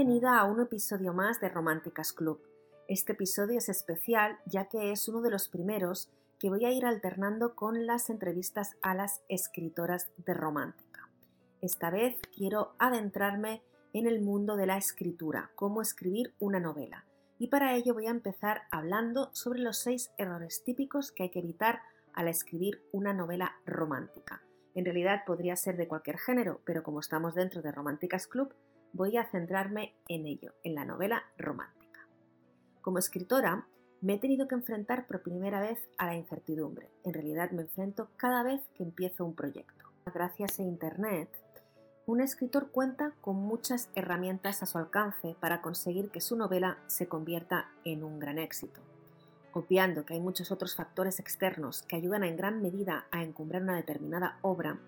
Bienvenida a un episodio más de Románticas Club. Este episodio es especial ya que es uno de los primeros que voy a ir alternando con las entrevistas a las escritoras de romántica. Esta vez quiero adentrarme en el mundo de la escritura, cómo escribir una novela. Y para ello voy a empezar hablando sobre los seis errores típicos que hay que evitar al escribir una novela romántica. En realidad podría ser de cualquier género, pero como estamos dentro de Románticas Club, voy a centrarme en ello, en la novela romántica. Como escritora, me he tenido que enfrentar por primera vez a la incertidumbre. En realidad me enfrento cada vez que empiezo un proyecto. Gracias a Internet, un escritor cuenta con muchas herramientas a su alcance para conseguir que su novela se convierta en un gran éxito. Obviando que hay muchos otros factores externos que ayudan en gran medida a encumbrar una determinada obra,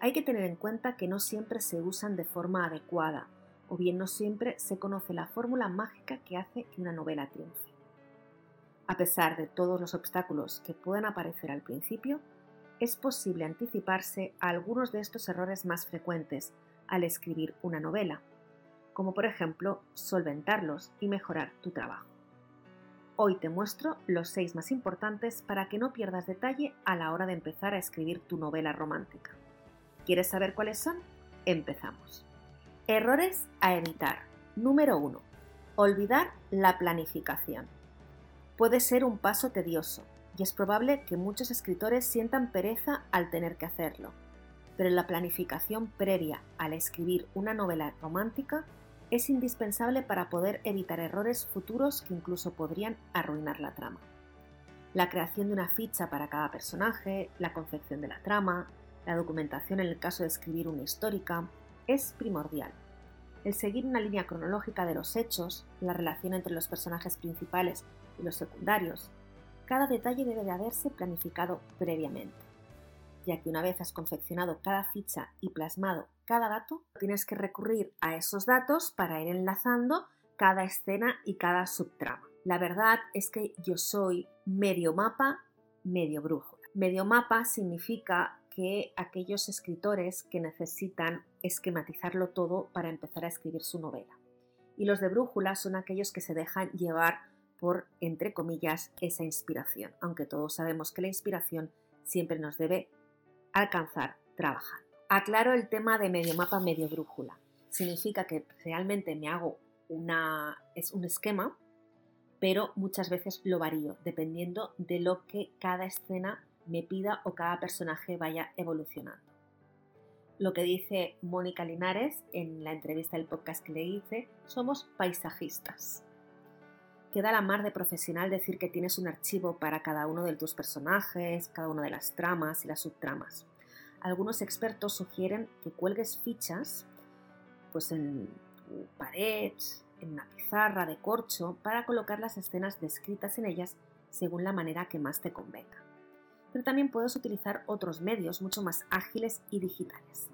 hay que tener en cuenta que no siempre se usan de forma adecuada, o bien no siempre se conoce la fórmula mágica que hace que una novela triunfe. A pesar de todos los obstáculos que pueden aparecer al principio, es posible anticiparse a algunos de estos errores más frecuentes al escribir una novela, como por ejemplo solventarlos y mejorar tu trabajo. Hoy te muestro los seis más importantes para que no pierdas detalle a la hora de empezar a escribir tu novela romántica. ¿Quieres saber cuáles son? Empezamos. Errores a evitar. Número 1. Olvidar la planificación. Puede ser un paso tedioso y es probable que muchos escritores sientan pereza al tener que hacerlo, pero la planificación previa al escribir una novela romántica es indispensable para poder evitar errores futuros que incluso podrían arruinar la trama. La creación de una ficha para cada personaje, la confección de la trama, la documentación en el caso de escribir una histórica es primordial. El seguir una línea cronológica de los hechos, la relación entre los personajes principales y los secundarios, cada detalle debe de haberse planificado previamente, ya que una vez has confeccionado cada ficha y plasmado cada dato, tienes que recurrir a esos datos para ir enlazando cada escena y cada subtrama. La verdad es que yo soy medio mapa, medio brújula. Medio mapa significa que aquellos escritores que necesitan esquematizarlo todo para empezar a escribir su novela. Y los de brújula son aquellos que se dejan llevar por, entre comillas, esa inspiración, aunque todos sabemos que la inspiración siempre nos debe alcanzar trabajando. Aclaro el tema de medio mapa, medio brújula. Significa que realmente me hago una, es un esquema, pero muchas veces lo varío dependiendo de lo que cada escena me pida o cada personaje vaya evolucionando. Lo que dice Mónica Linares en la entrevista del podcast que le hice, somos paisajistas. Queda la mar de profesional decir que tienes un archivo para cada uno de tus personajes, cada una de las tramas y las subtramas. Algunos expertos sugieren que cuelgues fichas pues en pared, en una pizarra de corcho, para colocar las escenas descritas en ellas según la manera que más te convenga pero también puedes utilizar otros medios mucho más ágiles y digitales.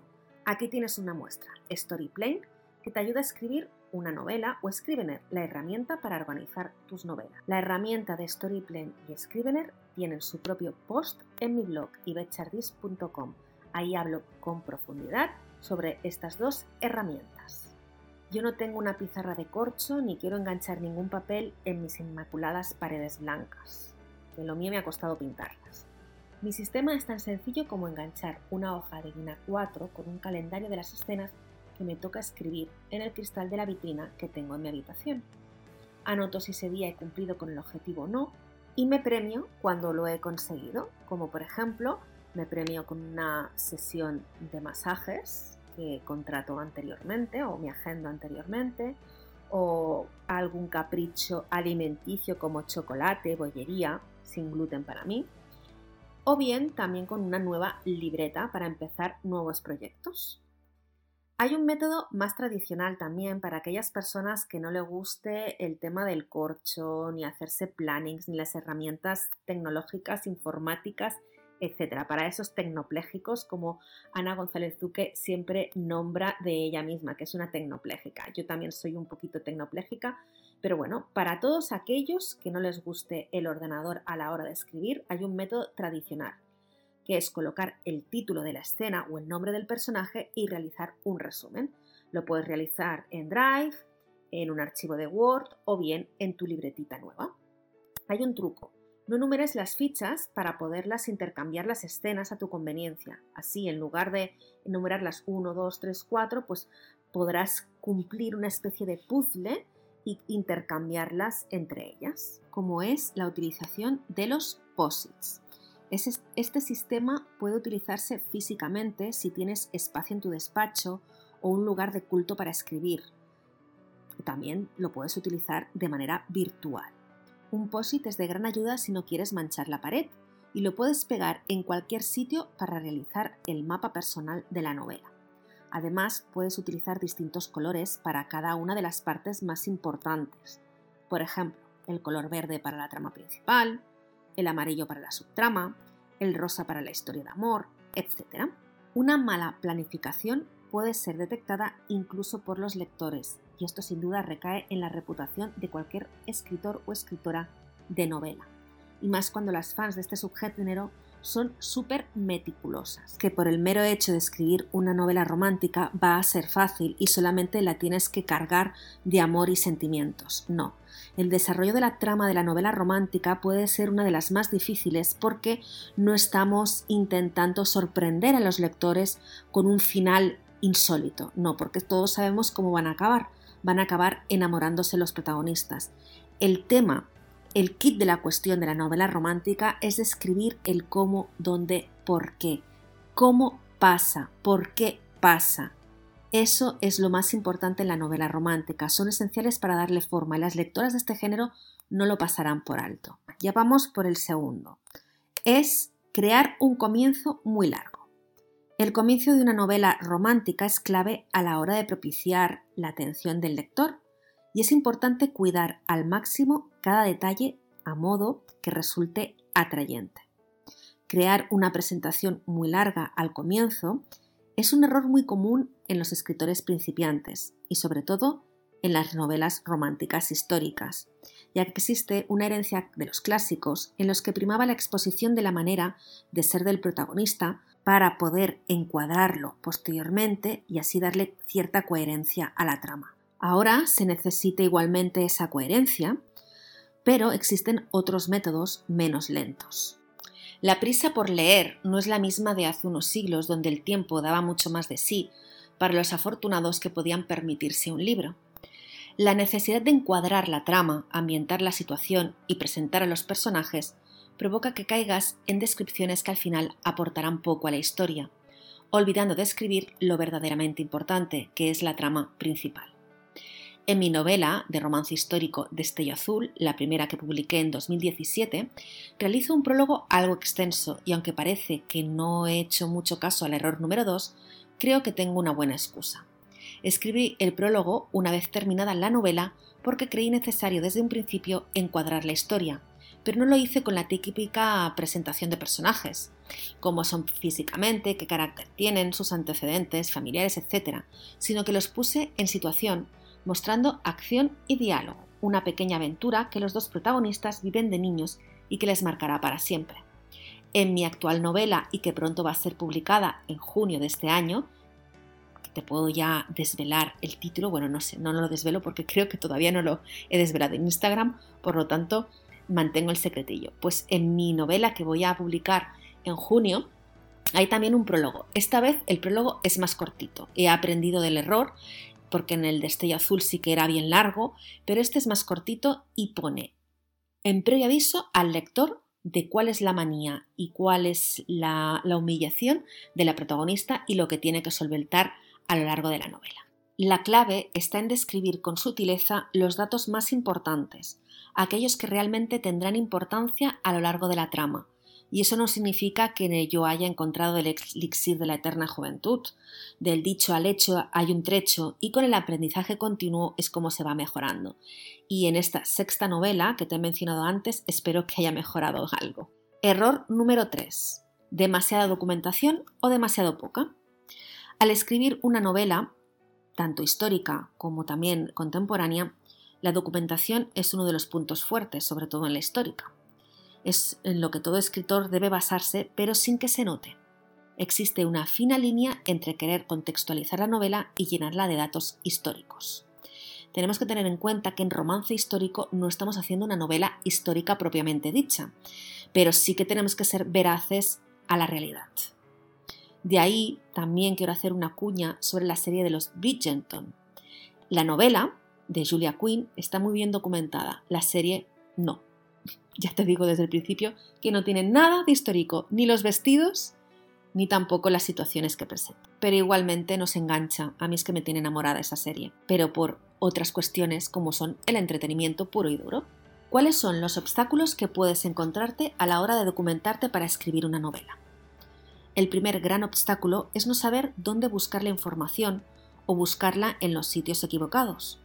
Aquí tienes una muestra, Storyplane, que te ayuda a escribir una novela o Scrivener, la herramienta para organizar tus novelas. La herramienta de Storyplane y Scrivener tienen su propio post en mi blog ibetchardis.com. Ahí hablo con profundidad sobre estas dos herramientas. Yo no tengo una pizarra de corcho ni quiero enganchar ningún papel en mis inmaculadas paredes blancas, que lo mío me ha costado pintarlas. Mi sistema es tan sencillo como enganchar una hoja de guina 4 con un calendario de las escenas que me toca escribir en el cristal de la vitrina que tengo en mi habitación. Anoto si ese día he cumplido con el objetivo o no y me premio cuando lo he conseguido, como por ejemplo me premio con una sesión de masajes que contrato anteriormente o me agendo anteriormente o algún capricho alimenticio como chocolate, bollería, sin gluten para mí o bien también con una nueva libreta para empezar nuevos proyectos. Hay un método más tradicional también para aquellas personas que no le guste el tema del corcho, ni hacerse plannings, ni las herramientas tecnológicas, informáticas, etc. Para esos tecnoplégicos, como Ana González Duque siempre nombra de ella misma, que es una tecnoplégica. Yo también soy un poquito tecnoplégica, pero bueno, para todos aquellos que no les guste el ordenador a la hora de escribir, hay un método tradicional, que es colocar el título de la escena o el nombre del personaje y realizar un resumen. Lo puedes realizar en Drive, en un archivo de Word o bien en tu libretita nueva. Hay un truco. No numeres las fichas para poderlas intercambiar las escenas a tu conveniencia. Así, en lugar de enumerarlas 1, 2, 3, 4, pues podrás cumplir una especie de puzzle e intercambiarlas entre ellas, como es la utilización de los posits. Este sistema puede utilizarse físicamente si tienes espacio en tu despacho o un lugar de culto para escribir. También lo puedes utilizar de manera virtual. Un POSIT es de gran ayuda si no quieres manchar la pared y lo puedes pegar en cualquier sitio para realizar el mapa personal de la novela. Además, puedes utilizar distintos colores para cada una de las partes más importantes. Por ejemplo, el color verde para la trama principal, el amarillo para la subtrama, el rosa para la historia de amor, etc. Una mala planificación puede ser detectada incluso por los lectores y esto sin duda recae en la reputación de cualquier escritor o escritora de novela. Y más cuando las fans de este subgénero son súper meticulosas, que por el mero hecho de escribir una novela romántica va a ser fácil y solamente la tienes que cargar de amor y sentimientos. No, el desarrollo de la trama de la novela romántica puede ser una de las más difíciles porque no estamos intentando sorprender a los lectores con un final insólito, no, porque todos sabemos cómo van a acabar, van a acabar enamorándose los protagonistas. El tema, el kit de la cuestión de la novela romántica es describir el cómo, dónde, por qué. ¿Cómo pasa? ¿Por qué pasa? Eso es lo más importante en la novela romántica. Son esenciales para darle forma y las lectoras de este género no lo pasarán por alto. Ya vamos por el segundo. Es crear un comienzo muy largo. El comienzo de una novela romántica es clave a la hora de propiciar la atención del lector y es importante cuidar al máximo cada detalle a modo que resulte atrayente. Crear una presentación muy larga al comienzo es un error muy común en los escritores principiantes y sobre todo en las novelas románticas históricas, ya que existe una herencia de los clásicos en los que primaba la exposición de la manera de ser del protagonista para poder encuadrarlo posteriormente y así darle cierta coherencia a la trama. Ahora se necesita igualmente esa coherencia, pero existen otros métodos menos lentos. La prisa por leer no es la misma de hace unos siglos donde el tiempo daba mucho más de sí para los afortunados que podían permitirse un libro. La necesidad de encuadrar la trama, ambientar la situación y presentar a los personajes provoca que caigas en descripciones que al final aportarán poco a la historia, olvidando de escribir lo verdaderamente importante, que es la trama principal. En mi novela de romance histórico Destello Azul, la primera que publiqué en 2017, realizo un prólogo algo extenso y aunque parece que no he hecho mucho caso al error número 2, creo que tengo una buena excusa. Escribí el prólogo una vez terminada la novela porque creí necesario desde un principio encuadrar la historia, pero no lo hice con la típica presentación de personajes, cómo son físicamente, qué carácter tienen, sus antecedentes, familiares, etc., sino que los puse en situación, mostrando acción y diálogo, una pequeña aventura que los dos protagonistas viven de niños y que les marcará para siempre. En mi actual novela, y que pronto va a ser publicada en junio de este año, te puedo ya desvelar el título, bueno, no sé, no lo desvelo porque creo que todavía no lo he desvelado en Instagram, por lo tanto, mantengo el secretillo. Pues en mi novela que voy a publicar en junio, hay también un prólogo. Esta vez el prólogo es más cortito. He aprendido del error porque en el destello azul sí que era bien largo, pero este es más cortito y pone en previo aviso al lector de cuál es la manía y cuál es la, la humillación de la protagonista y lo que tiene que solventar a lo largo de la novela. La clave está en describir con sutileza los datos más importantes, aquellos que realmente tendrán importancia a lo largo de la trama. Y eso no significa que yo haya encontrado el elixir de la eterna juventud. Del dicho al hecho hay un trecho y con el aprendizaje continuo es como se va mejorando. Y en esta sexta novela que te he mencionado antes espero que haya mejorado algo. Error número 3. Demasiada documentación o demasiado poca. Al escribir una novela, tanto histórica como también contemporánea, la documentación es uno de los puntos fuertes, sobre todo en la histórica. Es en lo que todo escritor debe basarse, pero sin que se note. Existe una fina línea entre querer contextualizar la novela y llenarla de datos históricos. tenemos que tener en cuenta que en romance histórico no estamos haciendo una novela histórica propiamente dicha, pero sí que tenemos que ser veraces a la realidad. De ahí también quiero hacer una cuña sobre la serie de los Bridgerton. La novela de Julia Quinn está muy bien documentada, la serie no. Ya te digo desde el principio que no tiene nada de histórico, ni los vestidos, ni tampoco las situaciones que presenta. Pero igualmente nos engancha, a mí es que me tiene enamorada esa serie, pero por otras cuestiones como son el entretenimiento puro y duro. ¿Cuáles son los obstáculos que puedes encontrarte a la hora de documentarte para escribir una novela? El primer gran obstáculo es no saber dónde buscar la información o buscarla en los sitios equivocados.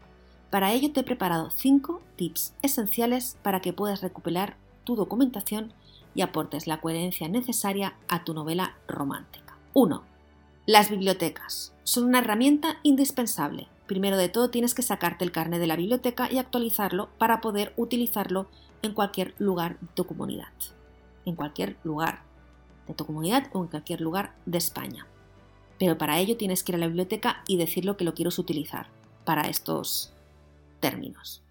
Para ello te he preparado 5 tips esenciales para que puedas recuperar tu documentación y aportes la coherencia necesaria a tu novela romántica. 1. Las bibliotecas son una herramienta indispensable. Primero de todo tienes que sacarte el carnet de la biblioteca y actualizarlo para poder utilizarlo en cualquier lugar de tu comunidad. En cualquier lugar de tu comunidad o en cualquier lugar de España. Pero para ello tienes que ir a la biblioteca y decirlo que lo quieres utilizar para estos términos.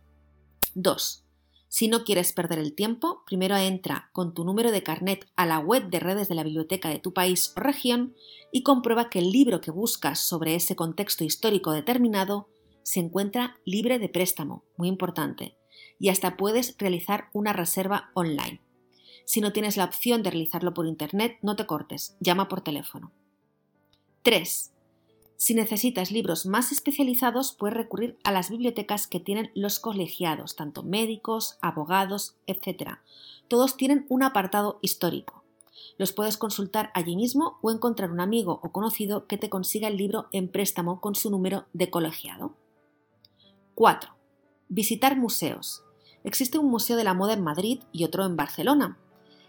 2. Si no quieres perder el tiempo, primero entra con tu número de carnet a la web de redes de la biblioteca de tu país o región y comprueba que el libro que buscas sobre ese contexto histórico determinado se encuentra libre de préstamo, muy importante, y hasta puedes realizar una reserva online. Si no tienes la opción de realizarlo por Internet, no te cortes, llama por teléfono. 3. Si necesitas libros más especializados, puedes recurrir a las bibliotecas que tienen los colegiados, tanto médicos, abogados, etc. Todos tienen un apartado histórico. Los puedes consultar allí mismo o encontrar un amigo o conocido que te consiga el libro en préstamo con su número de colegiado. 4. Visitar museos. Existe un museo de la moda en Madrid y otro en Barcelona.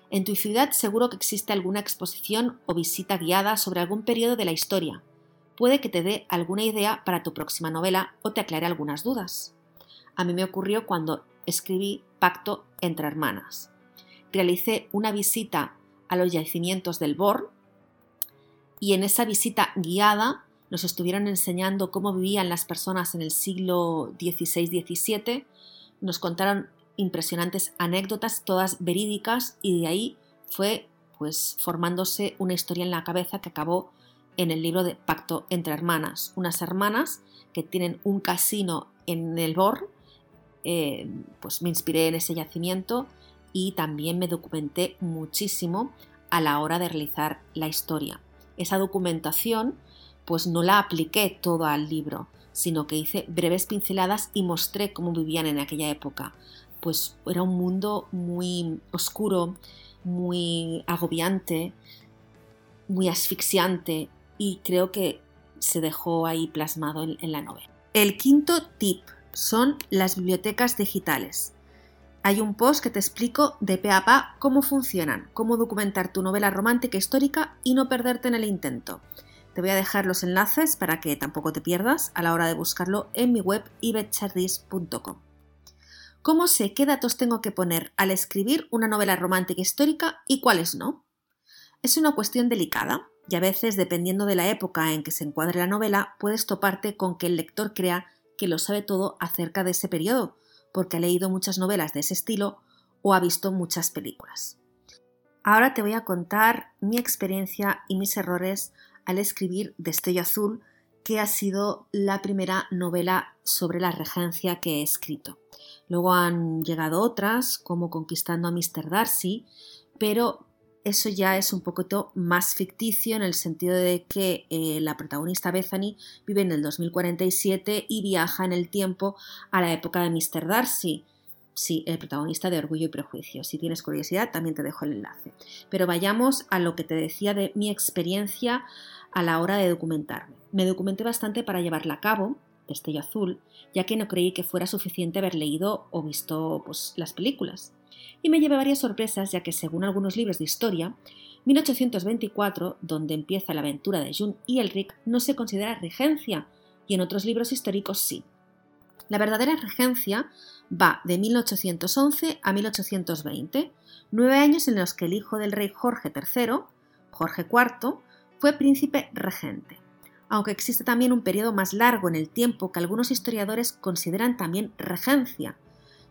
En tu ciudad seguro que existe alguna exposición o visita guiada sobre algún periodo de la historia, puede que te dé alguna idea para tu próxima novela o te aclare algunas dudas. A mí me ocurrió cuando escribí Pacto entre Hermanas. Realicé una visita a los yacimientos del Bor y en esa visita guiada nos estuvieron enseñando cómo vivían las personas en el siglo XVI-XVII, nos contaron impresionantes anécdotas, todas verídicas, y de ahí fue pues formándose una historia en la cabeza que acabó en el libro de Pacto entre Hermanas, unas hermanas que tienen un casino en el Bor, eh, pues me inspiré en ese yacimiento y también me documenté muchísimo a la hora de realizar la historia. Esa documentación pues no la apliqué todo al libro, sino que hice breves pinceladas y mostré cómo vivían en aquella época. Pues era un mundo muy oscuro, muy agobiante, muy asfixiante, y creo que se dejó ahí plasmado en, la novela. El quinto tip son las bibliotecas digitales. Hay un post que te explico de pe a pa cómo funcionan, cómo documentar tu novela romántica histórica y no perderte en el intento. Te voy a dejar los enlaces para que tampoco te pierdas a la hora de buscarlo en mi web ibetchardis.com. ¿Cómo sé qué datos tengo que poner al escribir una novela romántica histórica y cuáles no? Es una cuestión delicada, y a veces, dependiendo de la época en que se encuadre la novela, puedes toparte con que el lector crea que lo sabe todo acerca de ese periodo, porque ha leído muchas novelas de ese estilo o ha visto muchas películas. Ahora te voy a contar mi experiencia y mis errores al escribir Destello Azul, que ha sido la primera novela sobre la regencia que he escrito. Luego han llegado otras, como Conquistando a Mr. Darcy, pero eso ya es un poquito más ficticio en el sentido de que eh, la protagonista Bethany vive en el 2047 y viaja en el tiempo a la época de Mr. Darcy. Sí, el protagonista de Orgullo y Prejuicio. Si tienes curiosidad, también te dejo el enlace. Pero vayamos a lo que te decía de mi experiencia a la hora de documentarme. Me documenté bastante para llevarla a cabo, Destello Azul, ya que no creí que fuera suficiente haber leído o visto pues, las películas y me llevé varias sorpresas ya que según algunos libros de historia, 1824, donde empieza la aventura de June y Elric, no se considera regencia y en otros libros históricos sí. La verdadera regencia va de 1811 a 1820, nueve años en los que el hijo del rey Jorge III, Jorge IV, fue príncipe regente. Aunque existe también un periodo más largo en el tiempo que algunos historiadores consideran también regencia,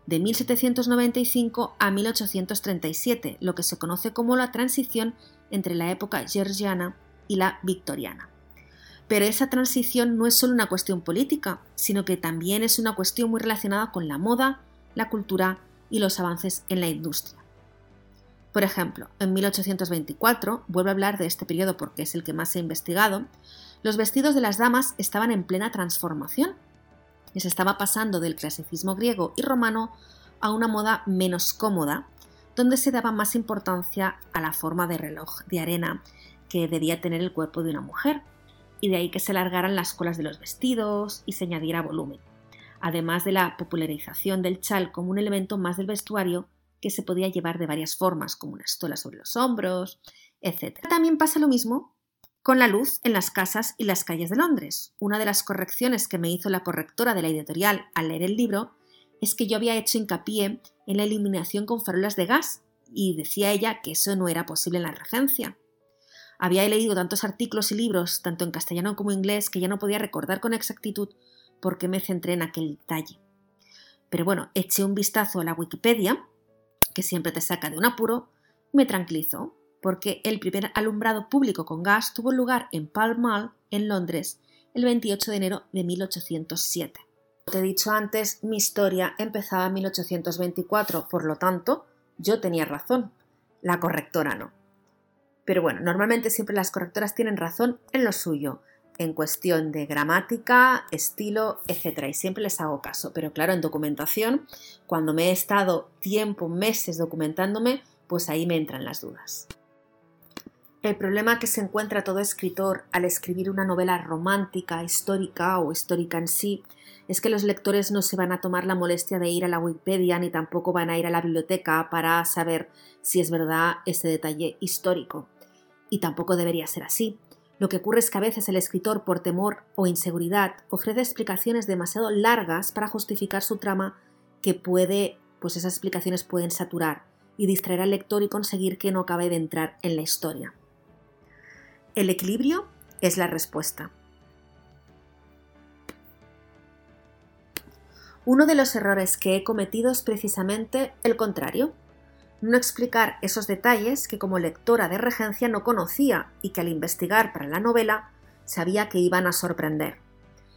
de 1795 a 1837, lo que se conoce como la transición entre la época georgiana y la victoriana. Pero esa transición no es solo una cuestión política, sino que también es una cuestión muy relacionada con la moda, la cultura y los avances en la industria. Por ejemplo, en 1824, vuelvo a hablar de este periodo porque es el que más he investigado, los vestidos de las damas estaban en plena transformación se estaba pasando del clasicismo griego y romano a una moda menos cómoda, donde se daba más importancia a la forma de reloj de arena que debía tener el cuerpo de una mujer, y de ahí que se alargaran las colas de los vestidos y se añadiera volumen, además de la popularización del chal como un elemento más del vestuario que se podía llevar de varias formas, como una estola sobre los hombros, etc. También pasa lo mismo con la luz en las casas y las calles de Londres. Una de las correcciones que me hizo la correctora de la editorial al leer el libro es que yo había hecho hincapié en la iluminación con farolas de gas y decía ella que eso no era posible en la regencia. Había leído tantos artículos y libros, tanto en castellano como en inglés, que ya no podía recordar con exactitud por qué me centré en aquel detalle. Pero bueno, eché un vistazo a la Wikipedia, que siempre te saca de un apuro, me tranquilizó, porque el primer alumbrado público con gas tuvo lugar en Pall Mall, en Londres, el 28 de enero de 1807. Como te he dicho antes, mi historia empezaba en 1824, por lo tanto, yo tenía razón, la correctora no. Pero bueno, normalmente siempre las correctoras tienen razón en lo suyo, en cuestión de gramática, estilo, etc. Y siempre les hago caso. Pero claro, en documentación, cuando me he estado tiempo, meses documentándome, pues ahí me entran las dudas. El problema que se encuentra todo escritor al escribir una novela romántica, histórica o histórica en sí, es que los lectores no se van a tomar la molestia de ir a la Wikipedia ni tampoco van a ir a la biblioteca para saber si es verdad ese detalle histórico. Y tampoco debería ser así. Lo que ocurre es que a veces el escritor, por temor o inseguridad, ofrece explicaciones demasiado largas para justificar su trama que puede, pues esas explicaciones pueden saturar y distraer al lector y conseguir que no acabe de entrar en la historia. El equilibrio es la respuesta. Uno de los errores que he cometido es precisamente el contrario, no explicar esos detalles que como lectora de regencia no conocía y que al investigar para la novela sabía que iban a sorprender.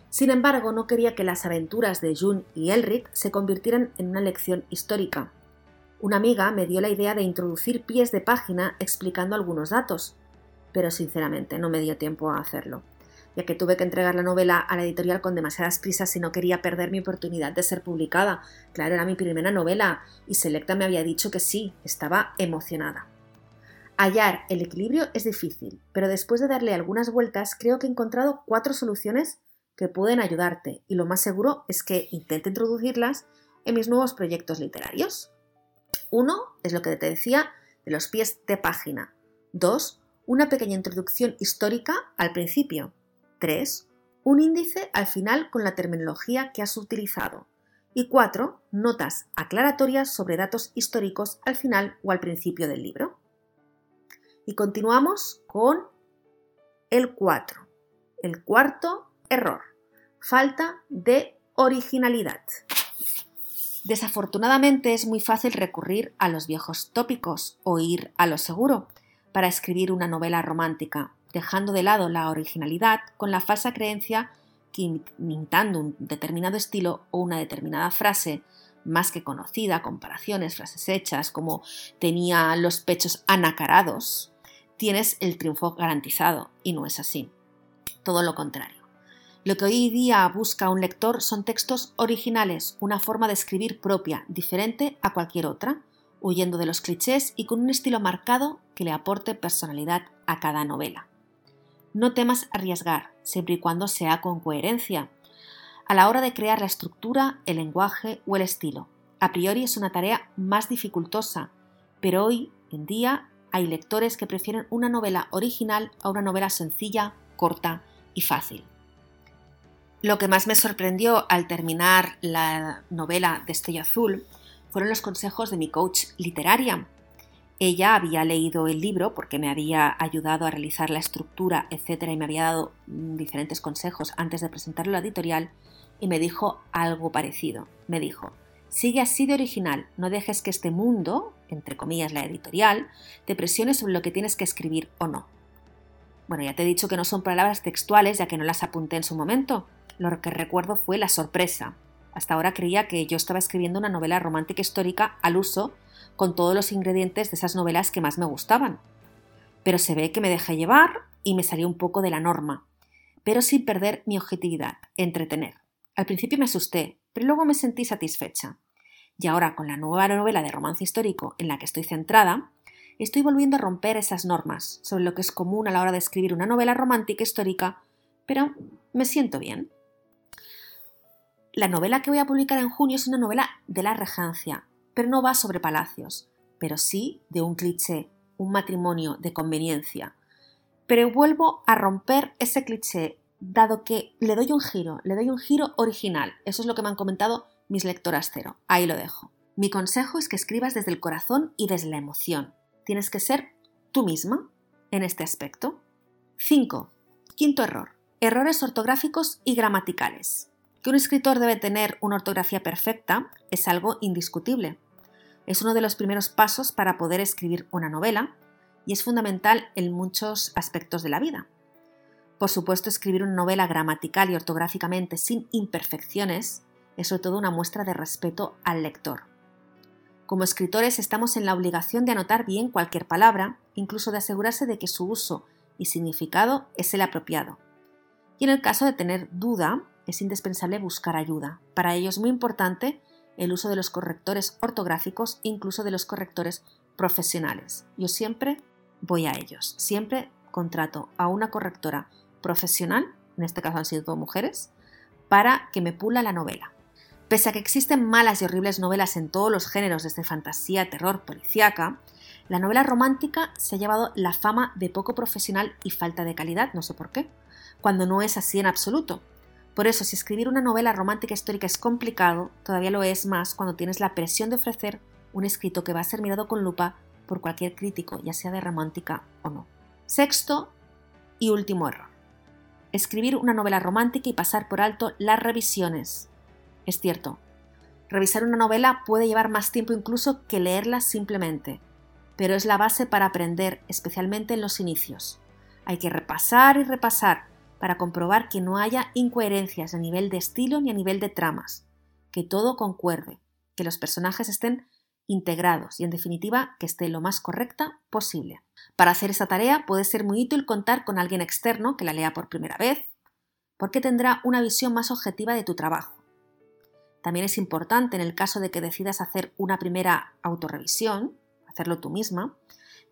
Sin embargo, no quería que las aventuras de June y Elric se convirtieran en una lección histórica. Una amiga me dio la idea de introducir pies de página explicando algunos datos, pero sinceramente no me dio tiempo a hacerlo, ya que tuve que entregar la novela a la editorial con demasiadas prisas y no quería perder mi oportunidad de ser publicada. Claro, era mi primera novela y Selecta me había dicho que sí, estaba emocionada. Hallar el equilibrio es difícil, pero después de darle algunas vueltas creo que he encontrado cuatro soluciones que pueden ayudarte y lo más seguro es que intente introducirlas en mis nuevos proyectos literarios. Uno es lo que te decía de los pies de página. Dos, una pequeña introducción histórica al principio. 3. Un índice al final con la terminología que has utilizado. Y 4. Notas aclaratorias sobre datos históricos al final o al principio del libro. Y continuamos con el 4. El cuarto error. Falta de originalidad. Desafortunadamente es muy fácil recurrir a los viejos tópicos o ir a lo seguro para escribir una novela romántica, dejando de lado la originalidad con la falsa creencia que imitando un determinado estilo o una determinada frase más que conocida, comparaciones, frases hechas, como tenía los pechos anacarados, tienes el triunfo garantizado, y no es así. Todo lo contrario. Lo que hoy día busca un lector son textos originales, una forma de escribir propia, diferente a cualquier otra, huyendo de los clichés y con un estilo marcado que le aporte personalidad a cada novela. No temas arriesgar, siempre y cuando sea con coherencia, a la hora de crear la estructura, el lenguaje o el estilo. A priori es una tarea más dificultosa, pero hoy en día hay lectores que prefieren una novela original a una novela sencilla, corta y fácil. Lo que más me sorprendió al terminar la novela Destello Azul fueron los consejos de mi coach literaria. ella había leído el libro porque me había ayudado a realizar la estructura, etcétera, y me había dado mm, diferentes consejos antes de presentarlo a la editorial y me dijo algo parecido. Me dijo, sigue así de original, no dejes que este mundo, entre comillas la editorial, te presione sobre lo que tienes que escribir o no. Bueno, ya te he dicho que no son palabras textuales ya que no las apunté en su momento. Lo que recuerdo fue la sorpresa. Hasta ahora creía que yo estaba escribiendo una novela romántica histórica al uso con todos los ingredientes de esas novelas que más me gustaban. Pero se ve que me dejé llevar y me salió un poco de la norma, pero sin perder mi objetividad, entretener. Al principio me asusté, pero luego me sentí satisfecha. Y ahora, con la nueva novela de romance histórico en la que estoy centrada, estoy volviendo a romper esas normas sobre lo que es común a la hora de escribir una novela romántica histórica, pero me siento bien. La novela que voy a publicar en junio es una novela de la regencia, pero no va sobre palacios, pero sí de un cliché, un matrimonio de conveniencia. Pero vuelvo a romper ese cliché, dado que le doy un giro, le doy un giro original. Eso es lo que me han comentado mis lectoras cero. Ahí lo dejo. Mi consejo es que escribas desde el corazón y desde la emoción. Tienes que ser tú misma en este aspecto. 5. Quinto error. Errores ortográficos y gramaticales. Que un escritor debe tener una ortografía perfecta es algo indiscutible. Es uno de los primeros pasos para poder escribir una novela y es fundamental en muchos aspectos de la vida. Por supuesto, escribir una novela gramatical y ortográficamente sin imperfecciones es sobre todo una muestra de respeto al lector. Como escritores estamos en la obligación de anotar bien cualquier palabra, incluso de asegurarse de que su uso y significado es el apropiado. Y en el caso de tener duda, es indispensable buscar ayuda. Para ello es muy importante el uso de los correctores ortográficos, incluso de los correctores profesionales. Yo siempre voy a ellos, siempre contrato a una correctora profesional, en este caso han sido todo mujeres, para que me pula la novela. Pese a que existen malas y horribles novelas en todos los géneros, desde fantasía, terror, policíaca, la novela romántica se ha llevado la fama de poco profesional y falta de calidad, no sé por qué, cuando no es así en absoluto. Por eso, si escribir una novela romántica histórica es complicado, todavía lo es más cuando tienes la presión de ofrecer un escrito que va a ser mirado con lupa por cualquier crítico, ya sea de romántica o no. Sexto y último error. Escribir una novela romántica y pasar por alto las revisiones. Es cierto, revisar una novela puede llevar más tiempo incluso que leerla simplemente, pero es la base para aprender, especialmente en los inicios. Hay que repasar y repasar para comprobar que no haya incoherencias a nivel de estilo ni a nivel de tramas, que todo concuerde, que los personajes estén integrados y en definitiva que esté lo más correcta posible. Para hacer esta tarea puede ser muy útil contar con alguien externo que la lea por primera vez, porque tendrá una visión más objetiva de tu trabajo. También es importante en el caso de que decidas hacer una primera autorrevisión, hacerlo tú misma,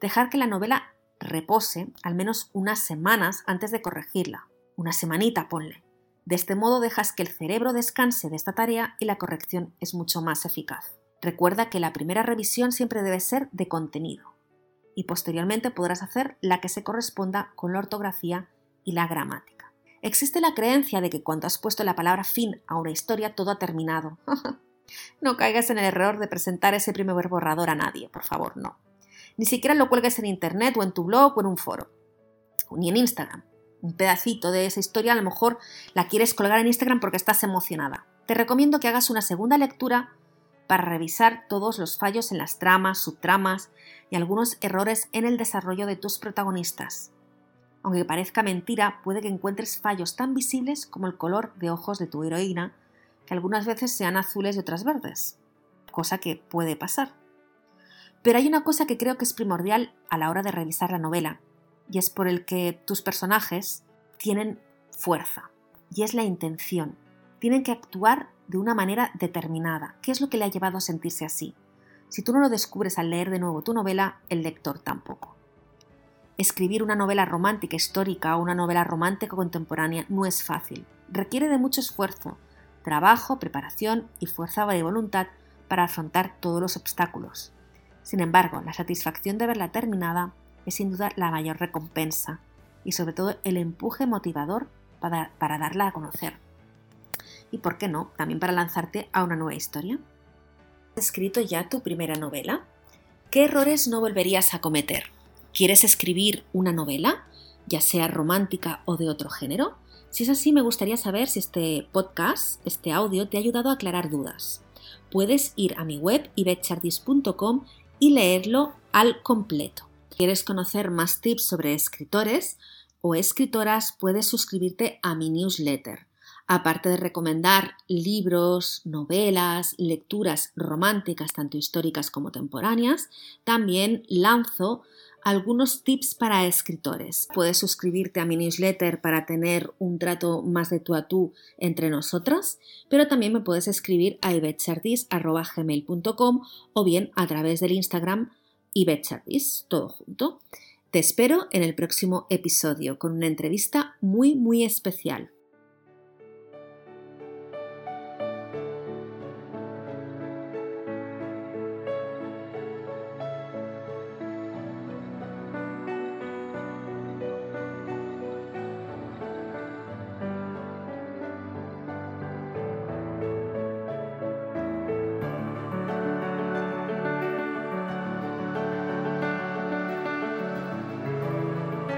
dejar que la novela repose al menos unas semanas antes de corregirla, una semanita ponle. De este modo dejas que el cerebro descanse de esta tarea y la corrección es mucho más eficaz. Recuerda que la primera revisión siempre debe ser de contenido y posteriormente podrás hacer la que se corresponda con la ortografía y la gramática. Existe la creencia de que cuando has puesto la palabra fin a una historia todo ha terminado. no caigas en el error de presentar ese primer borrador a nadie, por favor, no. Ni siquiera lo cuelgues en internet o en tu blog o en un foro, ni en Instagram un pedacito de esa historia, a lo mejor la quieres colgar en Instagram porque estás emocionada. Te recomiendo que hagas una segunda lectura para revisar todos los fallos en las tramas, subtramas y algunos errores en el desarrollo de tus protagonistas. Aunque parezca mentira, puede que encuentres fallos tan visibles como el color de ojos de tu heroína, que algunas veces sean azules y otras verdes, cosa que puede pasar. Pero hay una cosa que creo que es primordial a la hora de revisar la novela, y es por el que tus personajes tienen fuerza, y es la intención. Tienen que actuar de una manera determinada. ¿Qué es lo que le ha llevado a sentirse así? Si tú no lo descubres al leer de nuevo tu novela, el lector tampoco. Escribir una novela romántica histórica o una novela romántica contemporánea no es fácil. Requiere de mucho esfuerzo, trabajo, preparación y fuerza de voluntad para afrontar todos los obstáculos. Sin embargo, la satisfacción de verla terminada es sin duda la mayor recompensa y sobre todo el empuje motivador para, para darla a conocer. Y por qué no, también para lanzarte a una nueva historia. ¿Has escrito ya tu primera novela? ¿Qué errores no volverías a cometer? ¿Quieres escribir una novela, ya sea romántica o de otro género? Si es así, me gustaría saber si este podcast, este audio, te ha ayudado a aclarar dudas. Puedes ir a mi web ibetchardis.com y leerlo al completo. ¿Quieres conocer más tips sobre escritores o escritoras? Puedes suscribirte a mi newsletter. Aparte de recomendar libros, novelas, lecturas románticas, tanto históricas como contemporáneas, también lanzo algunos tips para escritores. Puedes suscribirte a mi newsletter para tener un trato más de tú a tú entre nosotras, pero también me puedes escribir a ibetchardis.gmail.com o bien a través del Instagram ibetchardis, todo junto. Te espero en el próximo episodio con una entrevista muy muy especial.